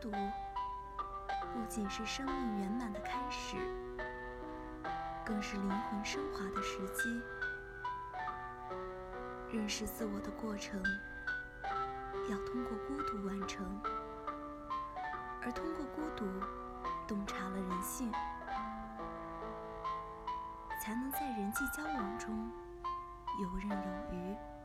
孤独不仅是生命圆满的开始更是灵魂升华的时机。认识自我的过程要通过孤独完成而通过孤独洞察了人性才能在人际交往中游刃有余。